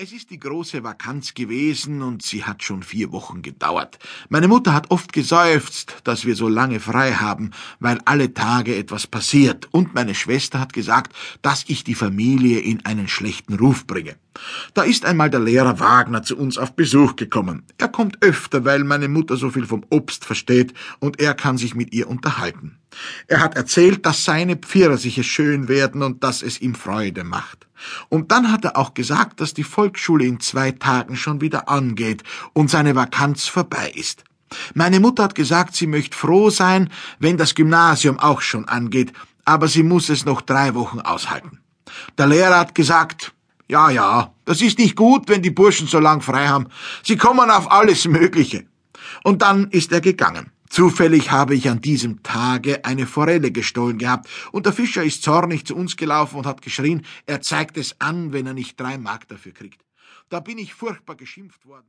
Es ist die große Vakanz gewesen und sie hat schon vier Wochen gedauert. Meine Mutter hat oft geseufzt, dass wir so lange frei haben, weil alle Tage etwas passiert. Und meine Schwester hat gesagt, dass ich die Familie in einen schlechten Ruf bringe. Da ist einmal der Lehrer Wagner zu uns auf Besuch gekommen. Er kommt öfter, weil meine Mutter so viel vom Obst versteht und er kann sich mit ihr unterhalten. Er hat erzählt, dass seine Pfirsiche schön werden und dass es ihm Freude macht. Und dann hat er auch gesagt, dass die Volksschule in zwei Tagen schon wieder angeht und seine Vakanz vorbei ist. Meine Mutter hat gesagt, sie möchte froh sein, wenn das Gymnasium auch schon angeht, aber sie muss es noch drei Wochen aushalten. Der Lehrer hat gesagt, ja, ja, das ist nicht gut, wenn die Burschen so lang frei haben. Sie kommen auf alles Mögliche. Und dann ist er gegangen. Zufällig habe ich an diesem Tage eine Forelle gestohlen gehabt, und der Fischer ist zornig zu uns gelaufen und hat geschrien, er zeigt es an, wenn er nicht drei Mark dafür kriegt. Da bin ich furchtbar geschimpft worden.